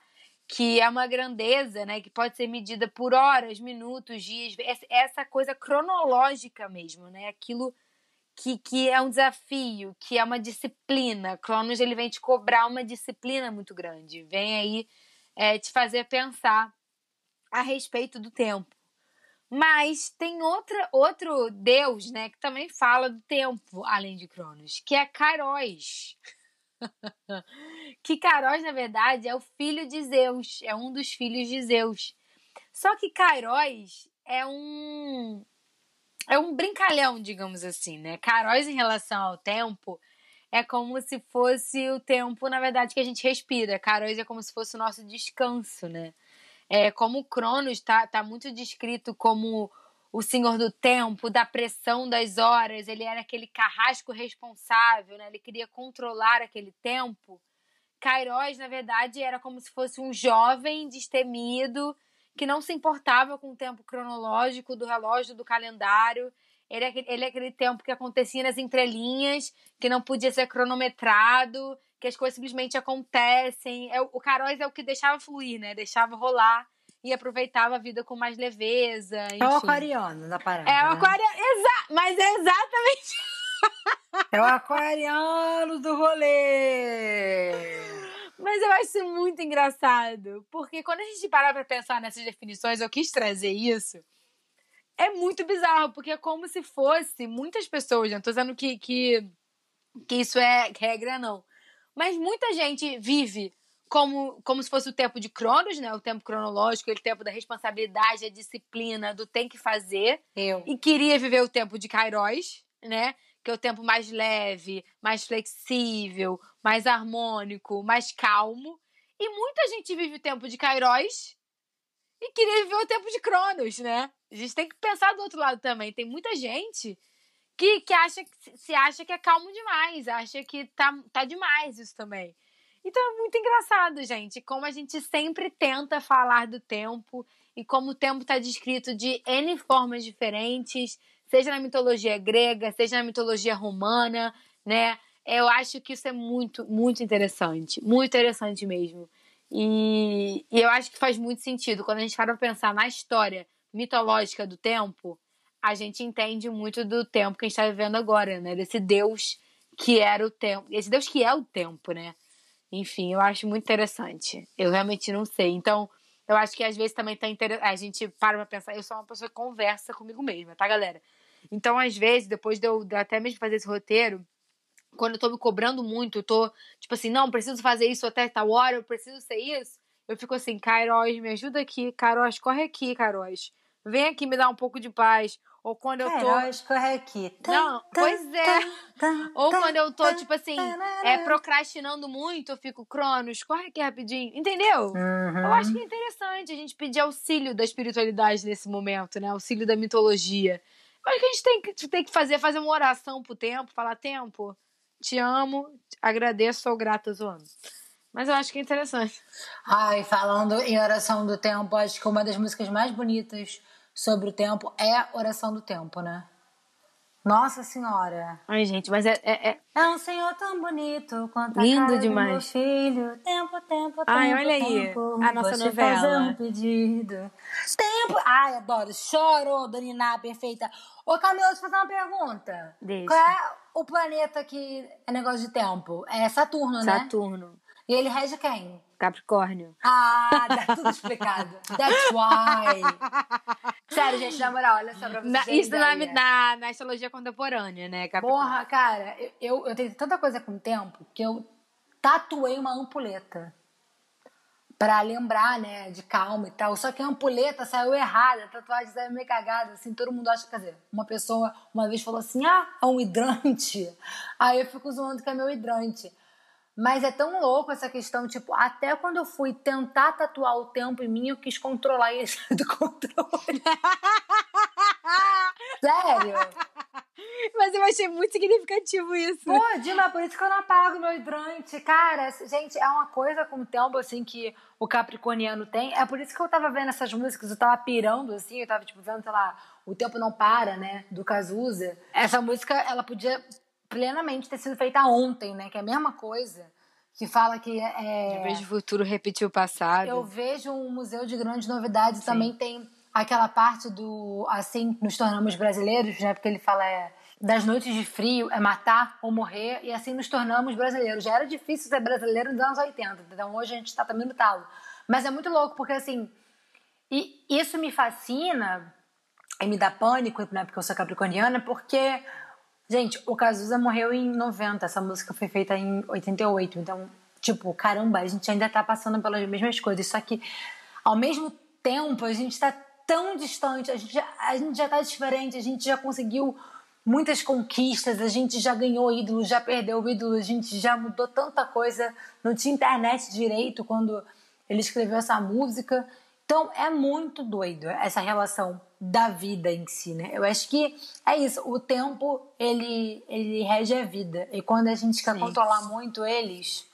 que é uma grandeza, né, que pode ser medida por horas, minutos, dias, essa coisa cronológica mesmo, né? Aquilo que, que é um desafio, que é uma disciplina. Cronos ele vem te cobrar uma disciplina muito grande, vem aí é, te fazer pensar a respeito do tempo. Mas tem outra, outro deus, né, que também fala do tempo, além de Cronos, que é Kairos. que Kairos, na verdade, é o filho de Zeus, é um dos filhos de Zeus. Só que Kairos é um é um brincalhão, digamos assim, né? Kairos em relação ao tempo é como se fosse o tempo, na verdade, que a gente respira. Kairos é como se fosse o nosso descanso, né? É, como Cronos está tá muito descrito como o senhor do tempo, da pressão das horas, ele era aquele carrasco responsável, né? ele queria controlar aquele tempo. Kairos, na verdade, era como se fosse um jovem destemido que não se importava com o tempo cronológico do relógio, do calendário. Ele é, aquele, ele é aquele tempo que acontecia nas entrelinhas, que não podia ser cronometrado, que as coisas simplesmente acontecem. É, o Caróis é o que deixava fluir, né? Deixava rolar e aproveitava a vida com mais leveza. Enfim. É o aquariano da parada. É o né? aquariano, exa mas é exatamente. é o aquariano do rolê. Mas eu acho muito engraçado, porque quando a gente para pra pensar nessas definições, eu quis trazer isso. É muito bizarro, porque é como se fosse muitas pessoas, não tô dizendo que, que, que isso é regra, não. Mas muita gente vive como, como se fosse o tempo de Cronos, né? O tempo cronológico, o tempo da responsabilidade, a disciplina, do tem que fazer. Eu. E queria viver o tempo de Kairos, né? Que é o tempo mais leve, mais flexível, mais harmônico, mais calmo. E muita gente vive o tempo de Kairos e queria viver o tempo de Cronos, né? A gente tem que pensar do outro lado também. Tem muita gente que, que acha se acha que é calmo demais, acha que tá, tá demais isso também. Então é muito engraçado, gente, como a gente sempre tenta falar do tempo e como o tempo está descrito de N formas diferentes, seja na mitologia grega, seja na mitologia romana, né? Eu acho que isso é muito, muito interessante. Muito interessante mesmo. E, e eu acho que faz muito sentido. Quando a gente para pensar na história mitológica do tempo, a gente entende muito do tempo que a gente está vivendo agora, né? Desse Deus que era o tempo. Esse Deus que é o tempo, né? Enfim, eu acho muito interessante. Eu realmente não sei. Então, eu acho que às vezes também tá interessante. A gente para pra pensar. Eu sou uma pessoa que conversa comigo mesma, tá, galera? Então, às vezes, depois de eu, até mesmo fazer esse roteiro, quando eu tô me cobrando muito, eu tô, tipo assim, não, preciso fazer isso até tal hora, eu preciso ser isso. Eu fico assim, Kairos, me ajuda aqui, Kairos, corre aqui, Kairos. Vem aqui me dar um pouco de paz. Ou quando eu tô. Kairos, corre aqui. Não, pois é. Ou quando eu tô, tipo assim, é, procrastinando muito, eu fico, Cronos, corre aqui rapidinho. Entendeu? Uhum. Eu acho que é interessante a gente pedir auxílio da espiritualidade nesse momento, né? Auxílio da mitologia. Eu acho que a gente tem que, tem que fazer, fazer uma oração pro tempo, falar, tempo, te amo, agradeço, sou grata, zoando. Mas eu acho que é interessante. Ai, falando em oração do tempo, acho que uma das músicas mais bonitas sobre o tempo é Oração do Tempo, né? Nossa Senhora. Ai, gente, mas é. É, é... é um senhor tão bonito quanto a Lindo demais. do meu filho. Tempo, tempo, tempo. Ai, olha aí, tempo, a nossa novela. fazer um pedido. Tempo. Ai, adoro. Chorou, Dona Iná, perfeita. Ô, Camila, deixa eu fazer uma pergunta. Deixa. Qual é o planeta que é negócio de tempo? É Saturno, né? Saturno, E ele rege quem? Capricórnio. Ah, tá tudo explicado. That's why. Sério, gente, na moral, olha só pra vocês. Na, isso na, na, na astrologia contemporânea, né? Capricórnio. Porra, cara, eu- eu, eu tenho tanta coisa com o tempo que eu tatuei uma ampuleta. Pra lembrar, né, de calma e tal. Só que a ampuleta saiu errada, a tatuagem saiu meio cagada, assim, todo mundo acha, quer dizer, uma pessoa uma vez falou assim, ah, é um hidrante. Aí eu fico zoando que é meu hidrante. Mas é tão louco essa questão, tipo, até quando eu fui tentar tatuar o tempo em mim, eu quis controlar e ele saiu do controle. Sério? Mas eu achei muito significativo isso. Pô, Dima, por isso que eu não apago meu hidrante. Cara, gente, é uma coisa com o tempo, assim, que o capricorniano tem. É por isso que eu tava vendo essas músicas, eu tava pirando, assim, eu tava, tipo, vendo, sei lá, O Tempo Não Para, né, do Cazuza. Essa música, ela podia plenamente ter sido feita ontem, né, que é a mesma coisa. Que fala que é... Em vez de futuro repetir o passado. Eu vejo um museu de grandes novidades. Também tem aquela parte do assim nos tornamos brasileiros, né? Porque ele fala é, das noites de frio é matar ou morrer e assim nos tornamos brasileiros. Já era difícil ser brasileiro nos anos 80, então hoje a gente está também no talo. Mas é muito louco porque assim e isso me fascina e me dá pânico, né? Porque eu sou capricorniana, porque Gente, o Cazuza morreu em 90, essa música foi feita em 88, então, tipo, caramba, a gente ainda tá passando pelas mesmas coisas, só que ao mesmo tempo a gente tá tão distante, a gente já, a gente já tá diferente, a gente já conseguiu muitas conquistas, a gente já ganhou ídolo, já perdeu ídolo, a gente já mudou tanta coisa, não tinha internet direito quando ele escreveu essa música. Então é muito doido essa relação da vida em si, né? Eu acho que é isso. O tempo ele ele rege a vida e quando a gente quer Sim. controlar muito eles,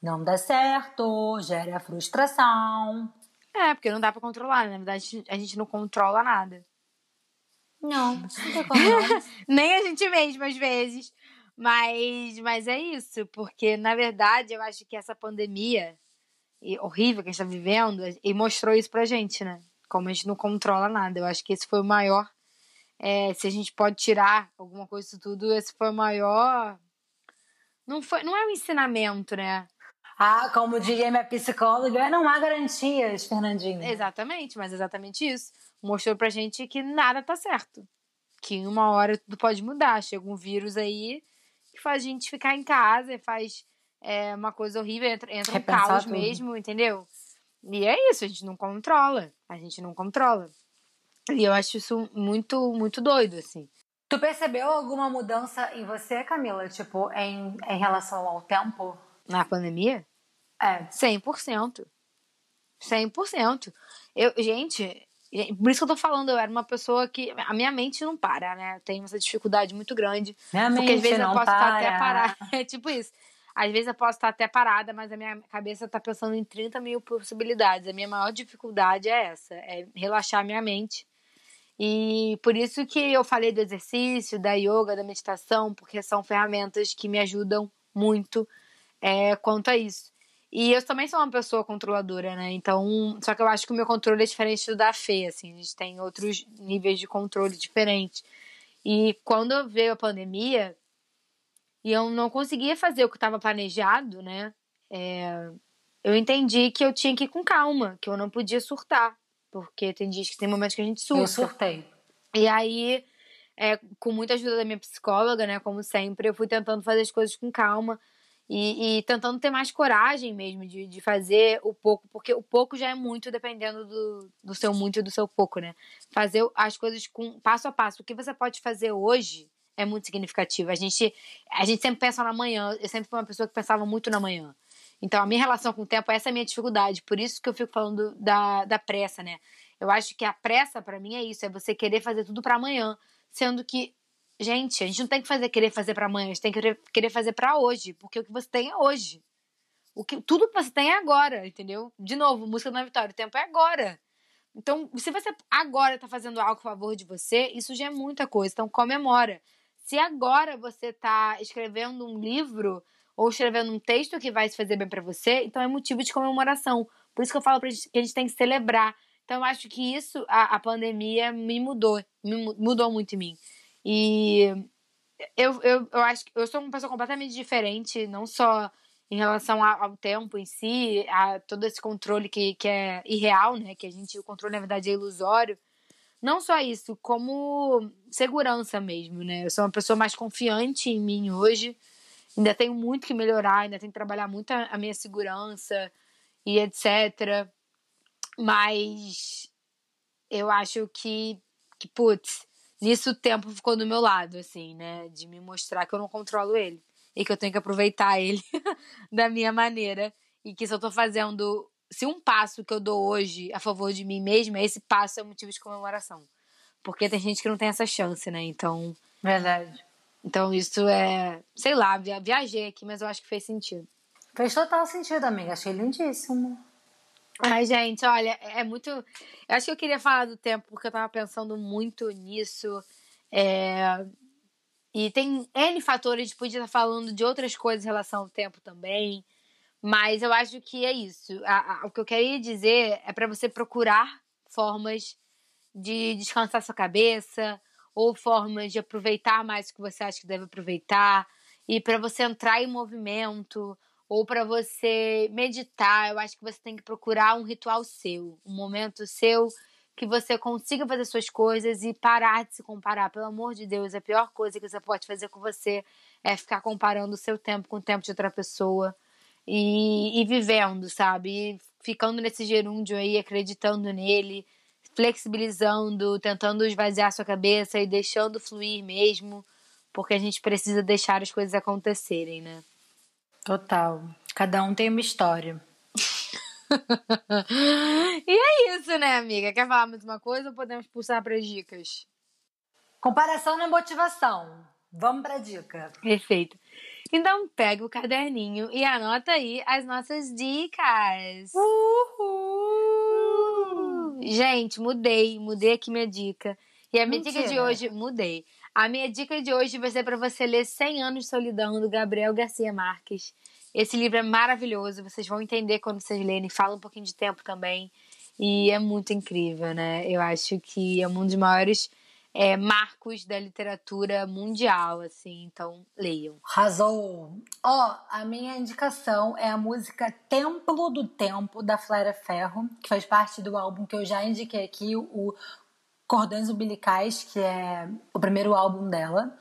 não dá certo, gera frustração. É, porque não dá pra controlar. Na verdade, a gente não controla nada. Não, não tem como não. Nem a gente mesmo, às vezes. Mas, mas é isso, porque na verdade eu acho que essa pandemia horrível que a gente tá vivendo, e mostrou isso pra gente, né? Como a gente não controla nada. Eu acho que esse foi o maior. é, se a gente pode tirar alguma coisa disso tudo, esse foi o maior. Não, foi, não é um ensinamento, né? Ah, como diria minha psicóloga, não há garantias, Fernandinho. Exatamente, mas exatamente isso. Mostrou pra gente que nada tá certo. Que em uma hora tudo pode mudar. Chega um vírus aí que faz a gente ficar em casa e faz é, uma coisa horrível, entra, entra um Repensar caos tudo. mesmo, entendeu? E é isso, a gente não controla. A gente não controla. E eu acho isso muito, muito doido, assim. Tu percebeu alguma mudança em você, Camila? Tipo, em, em relação ao tempo? Na pandemia, É. 100%. 100%. Eu, gente, por isso que eu tô falando, eu era uma pessoa que. A minha mente não para, né? Eu tenho essa dificuldade muito grande. Minha Porque às vezes eu posso estar até para. parada. É tipo isso. Às vezes eu posso estar até parada, mas a minha cabeça tá pensando em 30 mil possibilidades. A minha maior dificuldade é essa, é relaxar minha mente. E por isso que eu falei do exercício, da yoga, da meditação, porque são ferramentas que me ajudam muito é, quanto a isso. E eu também sou uma pessoa controladora, né? Então, só que eu acho que o meu controle é diferente do da Fê, assim. A gente tem outros níveis de controle diferentes. E quando veio a pandemia, e eu não conseguia fazer o que estava planejado, né? É, eu entendi que eu tinha que ir com calma, que eu não podia surtar, porque tem dias que tem momentos que a gente surta. Eu surtei. E aí, é, com muita ajuda da minha psicóloga, né, como sempre, eu fui tentando fazer as coisas com calma e, e tentando ter mais coragem mesmo de, de fazer o pouco, porque o pouco já é muito dependendo do, do seu muito e do seu pouco, né? Fazer as coisas com passo a passo. O que você pode fazer hoje é muito significativo. A gente, a gente sempre pensa na manhã. Eu sempre fui uma pessoa que pensava muito na manhã. Então, a minha relação com o tempo, essa é a minha dificuldade. Por isso que eu fico falando da, da pressa, né? Eu acho que a pressa, para mim, é isso. É você querer fazer tudo para amanhã. Sendo que, gente, a gente não tem que fazer querer fazer para amanhã. A gente tem que querer fazer para hoje. Porque o que você tem é hoje. O que, tudo que você tem é agora, entendeu? De novo, música da vitória. O tempo é agora. Então, se você agora tá fazendo algo a favor de você, isso já é muita coisa. Então, comemora. Se agora você tá escrevendo um livro ou escrevendo um texto que vai se fazer bem para você, então é motivo de comemoração. Por isso que eu falo pra gente que a gente tem que celebrar. Então eu acho que isso, a, a pandemia me mudou, me mudou muito em mim. E eu, eu, eu acho que eu sou uma pessoa completamente diferente, não só em relação ao tempo em si, a todo esse controle que, que é irreal, né? Que a gente, o controle na verdade é ilusório. Não só isso, como segurança mesmo, né? Eu sou uma pessoa mais confiante em mim hoje. Ainda tenho muito que melhorar, ainda tenho que trabalhar muito a minha segurança e etc. Mas eu acho que, que putz, nisso o tempo ficou do meu lado, assim, né? De me mostrar que eu não controlo ele. E que eu tenho que aproveitar ele da minha maneira. E que se eu tô fazendo se um passo que eu dou hoje a favor de mim mesma, esse passo é motivo de comemoração. Porque tem gente que não tem essa chance, né? Então. Verdade. Então isso é. Sei lá, viajei aqui, mas eu acho que fez sentido. Fez total sentido, amiga. Achei lindíssimo. Ai, gente, olha, é muito. Eu acho que eu queria falar do tempo, porque eu tava pensando muito nisso. É... E tem N fatores, a gente podia estar falando de outras coisas em relação ao tempo também. Mas eu acho que é isso. A, a, o que eu queria dizer é para você procurar formas de descansar sua cabeça ou formas de aproveitar mais o que você acha que deve aproveitar e para você entrar em movimento ou para você meditar, eu acho que você tem que procurar um ritual seu, um momento seu que você consiga fazer suas coisas e parar de se comparar. Pelo amor de Deus, a pior coisa que você pode fazer com você é ficar comparando o seu tempo com o tempo de outra pessoa e, e vivendo, sabe? E ficando nesse gerúndio aí, acreditando nele, flexibilizando, tentando esvaziar sua cabeça e deixando fluir mesmo, porque a gente precisa deixar as coisas acontecerem, né? Total. Cada um tem uma história. e é isso, né, amiga? Quer falar mais uma coisa ou podemos pulsar para as dicas? Comparação na motivação. Vamos para a dica. Perfeito. Então pega o caderninho e anota aí as nossas dicas. Uhul. Gente, mudei, mudei aqui minha dica. E a minha Mentira. dica de hoje, mudei. A minha dica de hoje vai ser para você ler 100 anos de solidão do Gabriel Garcia Marques. Esse livro é maravilhoso, vocês vão entender quando vocês lerem, fala um pouquinho de tempo também. E é muito incrível, né? Eu acho que é um dos maiores é, marcos da literatura mundial, assim, então leiam. Arrasou! Ó, oh, a minha indicação é a música Templo do Tempo, da Flávia Ferro, que faz parte do álbum que eu já indiquei aqui, o Cordões Umbilicais, que é o primeiro álbum dela,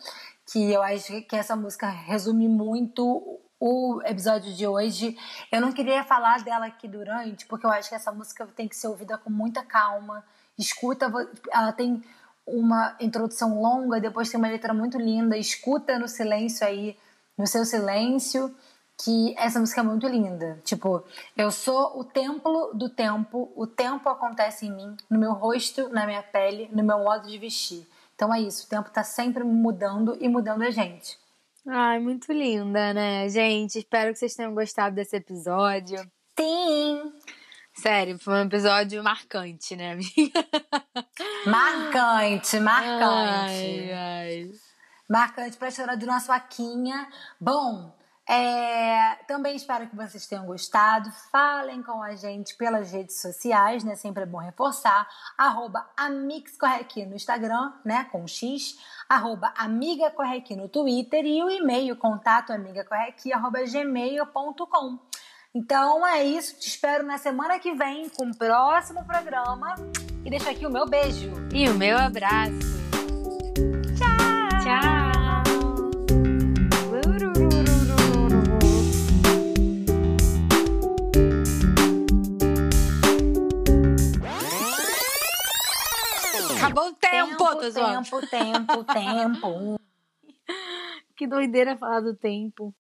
que eu acho que essa música resume muito o episódio de hoje. Eu não queria falar dela aqui durante, porque eu acho que essa música tem que ser ouvida com muita calma. Escuta, ela tem uma introdução longa, depois tem uma letra muito linda. Escuta no silêncio aí, no seu silêncio, que essa música é muito linda. Tipo, eu sou o templo do tempo, o tempo acontece em mim, no meu rosto, na minha pele, no meu modo de vestir. Então é isso, o tempo tá sempre mudando e mudando a gente. Ai, muito linda, né, gente? Espero que vocês tenham gostado desse episódio. Sim! Sério, foi um episódio marcante, né, amiga? Marcante, marcante. Ai, ai. Marcante pra chorar de nossa vaquinha. Bom, É, também espero que vocês tenham gostado. Falem com a gente pelas redes sociais, né? Sempre é bom reforçar. Arroba AmixCorrequi no Instagram, né? Com X. Arroba Amiga Correqui no Twitter. E o e-mail, contato amigacorrequi, arroba gmail.com. Então é isso. Te espero na semana que vem com o próximo programa. E deixo aqui o meu beijo. E o meu abraço. Tchau! Tchau! Acabou o tempo, tempo, tô zoando. tempo, tempo, tempo. Que doideira falar do tempo.